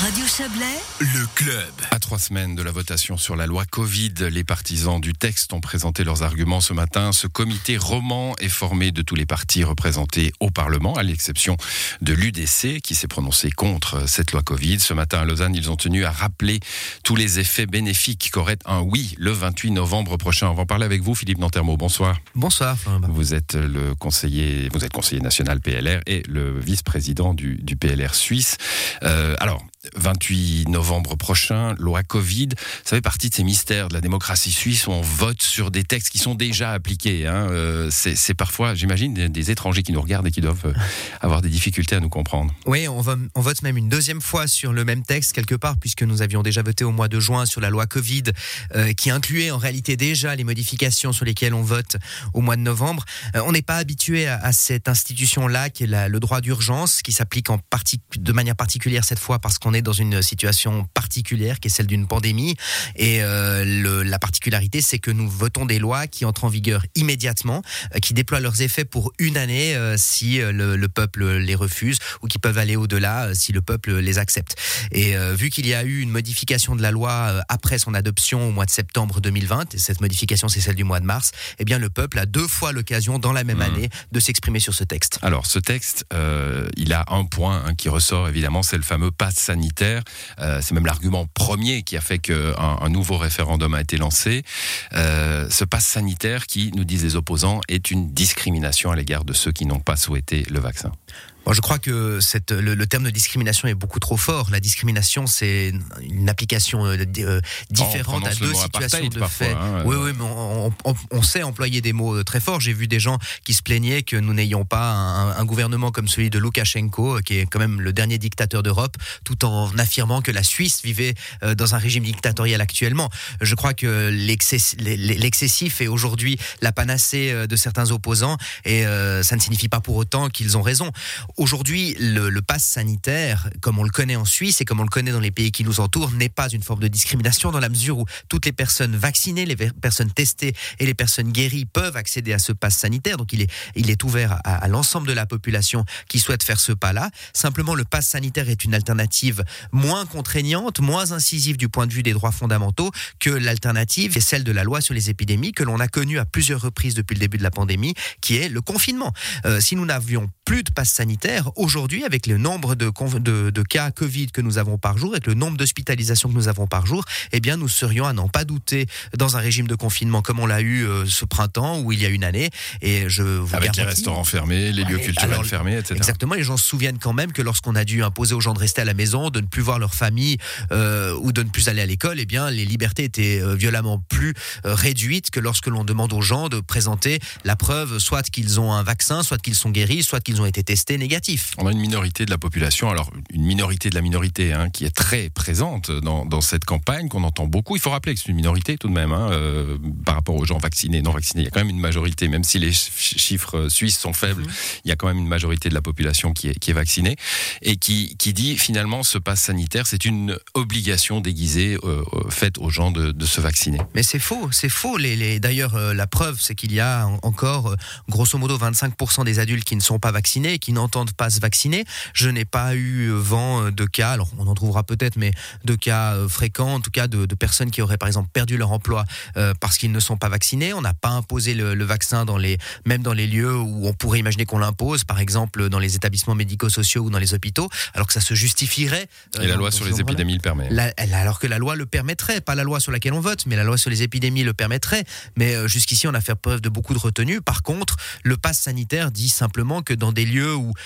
Radio Chablais, Le club. À trois semaines de la votation sur la loi Covid, les partisans du texte ont présenté leurs arguments ce matin. Ce comité roman est formé de tous les partis représentés au Parlement, à l'exception de l'UDC qui s'est prononcé contre cette loi Covid. Ce matin à Lausanne, ils ont tenu à rappeler tous les effets bénéfiques qu'aurait un oui le 28 novembre prochain. On va en parler avec vous, Philippe Nantermo. Bonsoir. Bonsoir. Vous êtes le conseiller, vous êtes conseiller national PLR et le vice-président du, du PLR suisse. Euh, alors, 28 novembre prochain, loi Covid, ça fait partie de ces mystères de la démocratie suisse où on vote sur des textes qui sont déjà appliqués. Hein. Euh, c'est parfois, j'imagine, des, étrangers qui nous regardent et qui doivent euh, avoir des difficultés à nous comprendre. Oui, on, vote même une deuxième fois sur le même texte quelque part, puisque nous avions déjà voté au mois de juin sur la loi Covid, euh, qui incluait en réalité déjà les modifications sur lesquelles on vote au mois de novembre. On n'est pas habitué à, cette institution-là, qui est le droit d'urgence, qui s'applique de manière particulière cette fois parce qu'on est dans une situation particulière, qui est celle d'une pandémie. Et euh, le- la particularité, c'est que nous votons des lois qui entrent en vigueur immédiatement, euh, qui déploient leurs effets pour une année euh, si le, le peuple les refuse ou qui peuvent aller au-delà si le peuple les accepte. Et euh, vu qu'il y a eu une modification de la loi après son adoption au mois de septembre 2020, et cette modification c'est celle du mois de mars, eh bien le peuple a deux fois l'occasion dans la même Mmh. année de s'exprimer sur ce texte. Alors, ce texte, il a un point hein, qui ressort évidemment, c'est le fameux pass sanitaire. Euh, c'est même l'argument premier qui a fait qu'un un nouveau référendum a été lancé. Euh, ce pass sanitaire qui, nous disent les opposants, est une discrimination à l'égard de ceux qui n'ont pas souhaité le vaccin. Je crois que cette, le, le terme de discrimination est beaucoup trop fort. La discrimination, c'est une application euh, euh, différente à deux situations de parfois, fait. hein, oui, oui, mais on, on- on- on sait employer des mots euh, très forts. J'ai vu des gens qui se plaignaient que nous n'ayons pas un, un gouvernement comme celui de Loukachenko, qui est quand même le dernier dictateur d'Europe, tout en affirmant que la Suisse vivait dans un régime dictatorial actuellement. Je crois que l'excess- l'excessif est aujourd'hui la panacée de certains opposants et ça ne signifie pas pour autant qu'ils ont raison. Aujourd'hui, le, le pass sanitaire, comme on le connaît en Suisse et comme on le connaît dans les pays qui nous entourent, n'est pas une forme de discrimination dans la mesure où toutes les personnes vaccinées, les personnes testées et les personnes guéries peuvent accéder à ce pass sanitaire. Donc il est, ouvert à, l'ensemble de la population qui souhaite faire ce pas-là. Simplement, le pass sanitaire est une alternative moins contraignante, moins incisive du point de vue des droits fondamentaux que l'alternative est celle de la loi sur les épidémies que l'on a connue à plusieurs reprises depuis le début de la pandémie, qui est le confinement. Euh, si nous n'avions plus de passe sanitaire, aujourd'hui, avec le nombre de, de, de cas Covid que nous avons par jour, avec le nombre d'hospitalisations que nous avons par jour, eh bien, nous serions à n'en pas douter dans un régime de confinement comme on l'a eu euh, ce printemps ou il y a une année. Et je vous Avec les restaurants fermés, les lieux culturels alors, fermés, etc. Exactement, les gens se souviennent quand même que lorsqu'on a dû imposer aux gens de rester à la maison, de ne plus voir leur famille euh, ou de ne plus aller à l'école, eh bien les libertés étaient euh, violemment plus réduites que lorsque l'on demande aux gens de présenter la preuve soit qu'ils ont un vaccin, soit qu'ils sont guéris, soit qu'ils ont été testés négatifs. On a une minorité de la population, alors une minorité de la minorité hein, qui est très présente dans, dans cette campagne, qu'on entend beaucoup. Il faut rappeler que c'est une minorité tout de même, hein, euh, par rapport aux gens vaccinés, non vaccinés. Il y a quand même une majorité, même si les ch- chiffres suisses sont faibles, il y a quand même une majorité de la population qui est, qui est vaccinée et qui, qui dit finalement ce pass sanitaire, c'est une obligation déguisée euh, euh, faite aux gens de, de se vacciner. Mais c'est faux, c'est faux. Les, les- D'ailleurs, euh, la preuve, c'est qu'il y a en- encore, euh, grosso modo, 25% des adultes qui ne sont pas vaccinés et qui n'entendent pas se vacciner. Je n'ai pas eu euh, vent euh, de cas, alors on en trouvera peut-être, mais de cas euh, fréquents, en tout cas de, de personnes qui auraient, par exemple, perdu leur emploi euh, parce qu'ils ne sont pas vaccinés. On n'a pas imposé le, le vaccin dans les, même dans les lieux où on pourrait imaginer qu'on l'impose, par exemple dans les établissements médico-sociaux ou dans les hôpitaux, alors que ça se justifierait. euh, Et la loi sur les épidémies le permet. La- elle- alors que la loi le permettrait, pas la loi sur laquelle on vote, mais la loi sur les épidémies le permettrait. Mais jusqu'ici, on a fait preuve de beaucoup de retenue. Par contre, le pass sanitaire dit simplement que dans des lieux où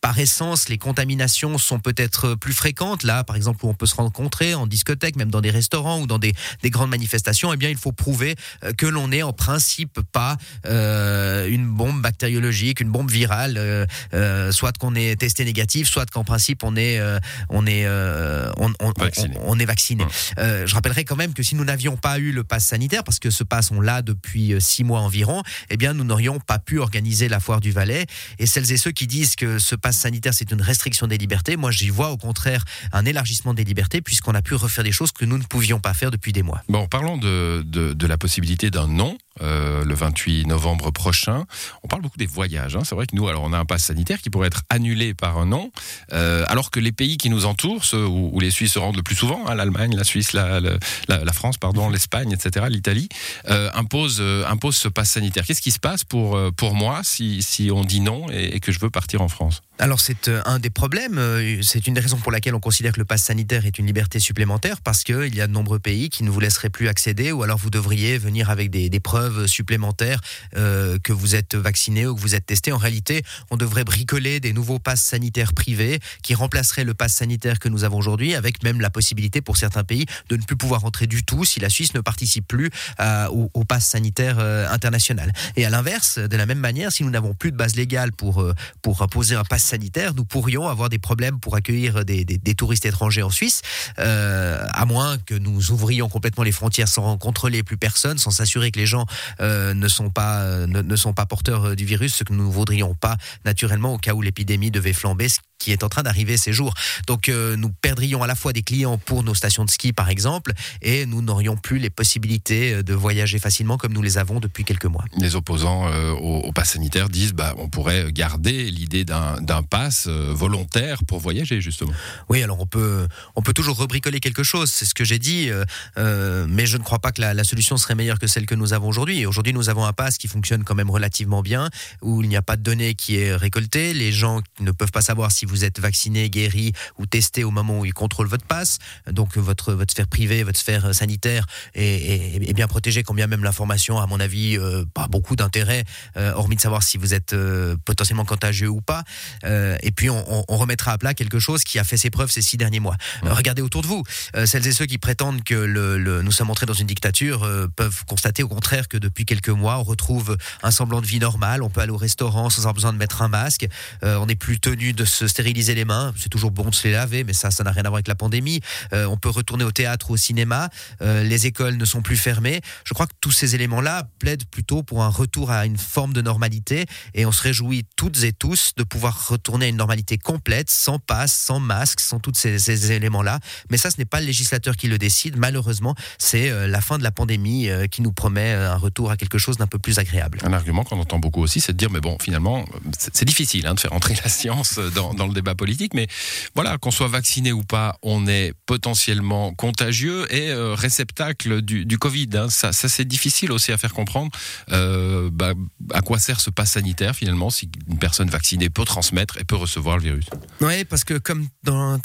par essence, les contaminations sont peut-être plus fréquentes. Là, par exemple, où on peut se rencontrer en discothèque, même dans des restaurants ou dans des, des grandes manifestations, eh bien, il faut prouver euh, que l'on n'est en principe pas euh, une bombe bactériologique, une bombe virale, euh, euh, soit qu'on est testé négatif, soit qu'en principe on est on est on, Vacciné. on est vacciné. Je rappellerai quand même que si nous n'avions pas eu le pass sanitaire, parce que ce pass on l'a depuis six mois environ, eh bien nous n'aurions pas pu organiser la foire du Valais. Et celles et ceux qui disent que ce pass sanitaire c'est une restriction des libertés, moi j'y vois au contraire un élargissement des libertés puisqu'on a pu refaire des choses que nous ne pouvions pas faire depuis des mois. Bon, parlons de, de, de la possibilité d'un non euh, le 28 novembre prochain. On parle beaucoup des voyages. Hein. C'est vrai que nous, alors on a un pass sanitaire qui pourrait être annulé par un an, euh, alors que les pays qui nous entourent, ceux où, les Suisses se rendent le plus souvent, hein, l'Allemagne, la Suisse, la, la, France, pardon, l'Espagne, etc., l'Italie, euh, imposent, impose ce pass sanitaire. Qu'est-ce qui se passe pour, pour moi si, si on dit non et que je veux partir en France? Alors c'est euh, un des problèmes, euh, c'est une des raisons pour laquelle on considère que le pass sanitaire est une liberté supplémentaire parce qu'il y a de nombreux pays qui ne vous laisseraient plus accéder ou alors vous devriez venir avec des, preuves supplémentaires euh, que vous êtes vacciné ou que vous êtes testé. En réalité, on devrait bricoler des nouveaux passes sanitaires privés qui remplaceraient le pass sanitaire que nous avons aujourd'hui avec même la possibilité pour certains pays de ne plus pouvoir entrer du tout si la Suisse ne participe plus au, au, pass sanitaire international. Et à l'inverse, de la même manière, si nous n'avons plus de base légale pour, pour poser un pass sanitaire, nous pourrions avoir des problèmes pour accueillir des, touristes étrangers en Suisse, euh, à moins que nous ouvrions complètement les frontières sans contrôler plus personne, sans s'assurer que les gens euh, ne sont pas euh, ne, sont pas porteurs du virus, ce que nous ne voudrions pas naturellement au cas où l'épidémie devait flamber, qui est en train d'arriver ces jours. Donc euh, nous perdrions à la fois des clients pour nos stations de ski par exemple et nous n'aurions plus les possibilités euh, de voyager facilement comme nous les avons depuis quelques mois. Les opposants euh, au, pass sanitaire disent bah on pourrait garder l'idée d'un pass volontaire pour voyager justement. Oui, alors on peut on peut toujours rebricoler quelque chose, c'est ce que j'ai dit mais je ne crois pas que la, la, solution serait meilleure que celle que nous avons aujourd'hui. Aujourd'hui, nous avons un pass qui fonctionne quand même relativement bien où il n'y a pas de données qui est récoltée, les gens ne peuvent pas savoir si vous êtes vacciné, guéri ou testé au moment où ils contrôlent votre passe. Donc votre, votre sphère privée, votre sphère sanitaire est, bien protégée, quand bien même l'information, à mon avis, euh, pas beaucoup d'intérêt, euh, hormis de savoir si vous êtes euh, potentiellement contagieux ou pas. et puis on, remettra à plat quelque chose qui a fait ses preuves ces six derniers mois. regardez autour de vous. celles et ceux qui prétendent que le, nous sommes entrés dans une dictature peuvent constater au contraire que depuis quelques mois, on retrouve un semblant de vie normale. On peut aller au restaurant sans avoir besoin de mettre un masque. on n'est plus tenu de se stériliser les mains. C'est toujours bon de se les laver, mais ça, ça n'a rien à voir avec la pandémie. Euh, on peut retourner au théâtre ou au cinéma. Euh, les écoles ne sont plus fermées. Je crois que tous ces éléments-là plaident plutôt pour un retour à une forme de normalité. Et on se réjouit toutes et tous de pouvoir retourner à une normalité complète, sans passe, sans masque, sans tous ces, éléments-là. Mais ça, ce n'est pas le législateur qui le décide. Malheureusement, c'est euh, la fin de la pandémie qui nous promet un retour à quelque chose d'un peu plus agréable. Un argument qu'on entend beaucoup aussi, c'est de dire, mais bon, finalement, c'est difficile hein, de faire entrer la science dans, dans débat politique, mais voilà, qu'on soit vacciné ou pas, on est potentiellement contagieux et euh, réceptacle du, Covid. Hein. Ça, c'est difficile aussi à faire comprendre. Euh, bah, à quoi sert ce pass sanitaire finalement si une personne vaccinée peut transmettre et peut recevoir le virus Oui, parce que comme dans,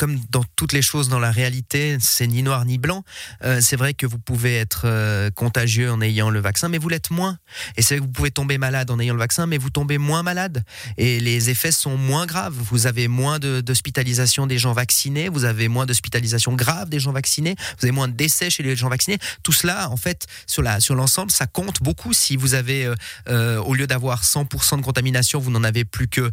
toutes les choses dans la réalité, c'est ni noir ni blanc. Euh, c'est vrai que vous pouvez être contagieux en ayant le vaccin, mais vous l'êtes moins. Et c'est vrai que vous pouvez tomber malade en ayant le vaccin, mais vous tombez moins malade. Et les effets sont moins graves. Vous avez moins d'hospitalisation des gens vaccinés, vous avez moins d'hospitalisation grave des gens vaccinés, vous avez moins de décès chez les gens vaccinés. Tout cela, en fait, sur la sur l'ensemble, ça compte beaucoup. Si vous avez, euh, euh, au lieu d'avoir 100% de contamination, vous n'en avez plus que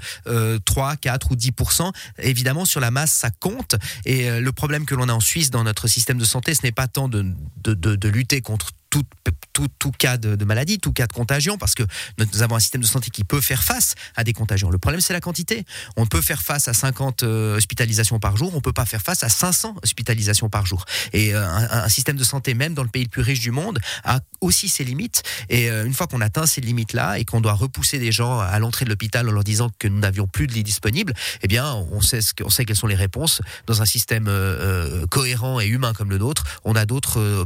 3, euh, 4 ou 10%, évidemment, sur la masse, ça compte. Et le problème que l'on a en Suisse dans notre système de santé, ce n'est pas tant de, de, de, de lutter contre tout, cas de, maladie, tout cas de contagion, parce que nous avons un système de santé qui peut faire face à des contagions. Le problème, c'est la quantité. On peut faire face à 50 euh, hospitalisations par jour, on peut pas faire face à 500 hospitalisations par jour. Et euh, un, système de santé, même dans le pays le plus riche du monde, a aussi ses limites. Et euh, une fois qu'on atteint ces limites-là et qu'on doit repousser des gens à l'entrée de l'hôpital en leur disant que nous n'avions plus de lits disponibles, eh bien, on sait, ce sait quelles sont les réponses. Dans un système cohérent et humain comme le nôtre, on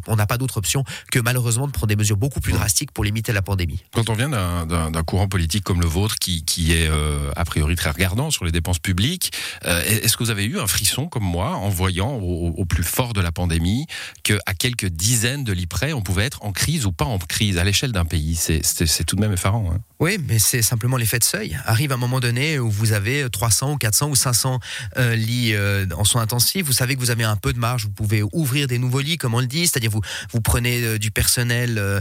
on n'a pas d'autre option que malheureusement malheureusement de prendre des mesures beaucoup plus drastiques pour limiter la pandémie. Quand on vient d'un courant politique comme le vôtre, qui, qui est euh, a priori très regardant sur les dépenses publiques, euh, est-ce que vous avez eu un frisson comme moi en voyant au, plus fort de la pandémie qu'à quelques dizaines de lits près, on pouvait être en crise ou pas en crise à l'échelle d'un pays? C'est tout de même effarant. Hein. Oui, mais c'est simplement l'effet de seuil. Arrive un moment donné où vous avez 300 ou 400 ou 500 euh, lits en soins intensifs. Vous savez que vous avez un peu de marge. Vous pouvez ouvrir des nouveaux lits, comme on le dit. C'est-à-dire vous vous prenez du personnel personnel euh,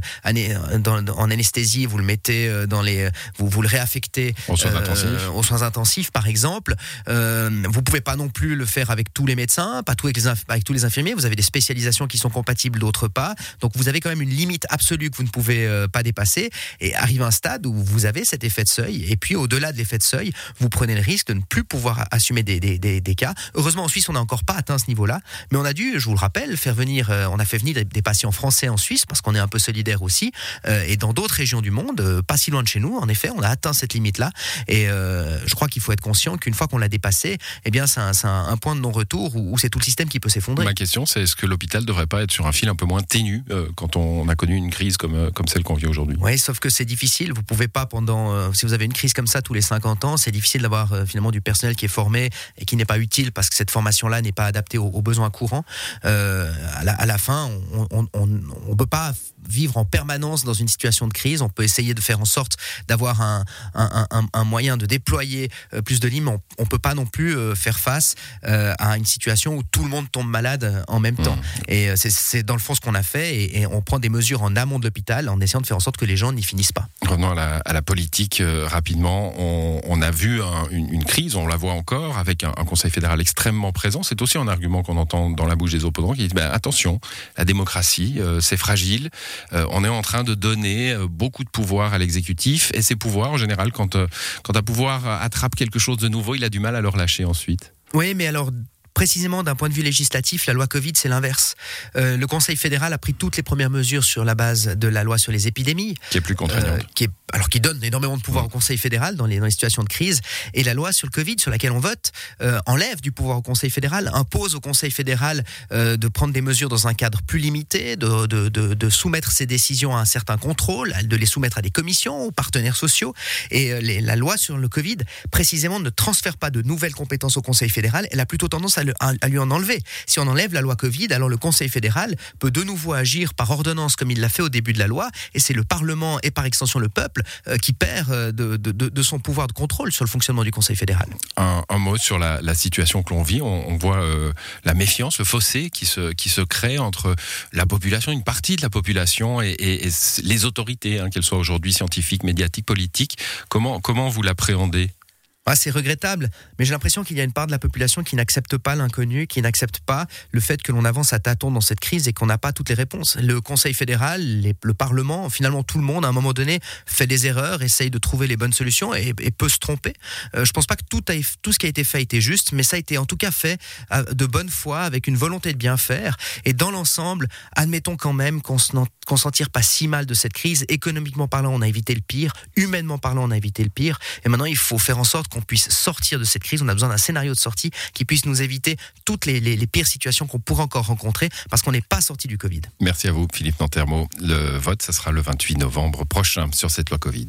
en anesthésie, vous le mettez euh, dans les, vous, vous le réaffectez aux soins, intensifs. aux soins intensifs, par exemple. Euh, vous pouvez pas non plus le faire avec tous les médecins, pas tous avec, les avec tous les infirmiers. Vous avez des spécialisations qui sont compatibles, d'autres pas. Donc vous avez quand même une limite absolue que vous ne pouvez pas dépasser. Et arrive un stade où vous avez cet effet de seuil. Et puis au-delà de l'effet de seuil, vous prenez le risque de ne plus pouvoir assumer des, des, des, cas. Heureusement en Suisse, on n'a encore pas atteint ce niveau-là, mais on a dû, je vous le rappelle, faire venir, on a fait venir des, des patients français en Suisse parce qu'on est un peu solidaire aussi. et dans d'autres régions du monde, pas si loin de chez nous, en effet, on a atteint cette limite-là. Et je crois qu'il faut être conscient qu'une fois qu'on l'a dépassé, eh bien, c'est un, point de non-retour où, c'est tout le système qui peut s'effondrer. Ma question, c'est est-ce que l'hôpital ne devrait pas être sur un fil un peu moins ténu quand on a connu une crise comme, comme celle qu'on vit aujourd'hui? Oui, sauf que c'est difficile. Vous pouvez pas pendant, si vous avez une crise comme ça tous les 50 ans, c'est difficile d'avoir finalement du personnel qui est formé et qui n'est pas utile parce que cette formation-là n'est pas adaptée aux, besoins courants. à, la, fin, on ne peut pas pas vivre en permanence dans une situation de crise. On peut essayer de faire en sorte d'avoir un, un, moyen de déployer euh, plus de lits, mais on ne peut pas non plus euh, faire face euh, à une situation où tout le monde tombe malade en même temps. Mmh. Et c'est dans le fond ce qu'on a fait et, on prend des mesures en amont de l'hôpital en essayant de faire en sorte que les gens n'y finissent pas. Revenons à la, politique rapidement. On, a vu une, crise, on la voit encore, avec un, Conseil fédéral extrêmement présent. C'est aussi un argument qu'on entend dans la bouche des opposants qui disent ben, attention, la démocratie, c'est fragile. Euh, on est en train de donner euh, beaucoup de pouvoir à l'exécutif et ces pouvoirs, en général, quand, euh, quand un pouvoir attrape quelque chose de nouveau, il a du mal à le relâcher ensuite. Oui, mais alors précisément d'un point de vue législatif, la loi Covid, c'est l'inverse. Euh, le Conseil fédéral a pris toutes les premières mesures sur la base de la loi sur les épidémies. Qui est plus contraignante. qui est, alors qui donne énormément de pouvoir au Conseil fédéral dans les, dans les, situations de crise. Et la loi sur le Covid, sur laquelle on vote, euh, enlève du pouvoir au Conseil fédéral, impose au Conseil fédéral euh, de prendre des mesures dans un cadre plus limité, de, de, de, de, soumettre ses décisions à un certain contrôle, de les soumettre à des commissions, aux partenaires sociaux. Et les, la loi sur le Covid, précisément, ne transfère pas de nouvelles compétences au Conseil fédéral. Elle a plutôt tendance à à, lui en enlever. Si on enlève la loi Covid, alors le Conseil fédéral peut de nouveau agir par ordonnance comme il l'a fait au début de la loi, et c'est le Parlement et par extension le peuple euh, qui perd euh, de, son pouvoir de contrôle sur le fonctionnement du Conseil fédéral. Un, mot sur la, situation que l'on vit. On, voit euh, la méfiance, le fossé qui se, qui se crée entre la population, une partie de la population et, les autorités, hein, qu'elles soient aujourd'hui scientifiques, médiatiques, politiques. Comment, comment vous l'appréhendez? Ah, c'est regrettable, mais j'ai l'impression qu'il y a une part de la population qui n'accepte pas l'inconnu, qui n'accepte pas le fait que l'on avance à tâtons dans cette crise et qu'on n'a pas toutes les réponses. Le Conseil fédéral, le Parlement, finalement tout le monde, à un moment donné, fait des erreurs, essaye de trouver les bonnes solutions et, peut se tromper. Euh, je pense pas que tout, ce qui a été fait a été juste, mais ça a été en tout cas fait euh, de bonne foi, avec une volonté de bien faire. Et dans l'ensemble, admettons quand même qu'on qu'on s'en tire pas si mal de cette crise. Économiquement parlant, on a évité le pire. Humainement parlant, on a évité le pire. Et maintenant, il faut faire en sorte qu'on puisse sortir de cette crise. On a besoin d'un scénario de sortie qui puisse nous éviter toutes les, pires situations qu'on pourrait encore rencontrer parce qu'on n'est pas sorti du Covid. Merci à vous, Philippe Nantermo. Le vote, ça sera le 28 novembre prochain sur cette loi Covid.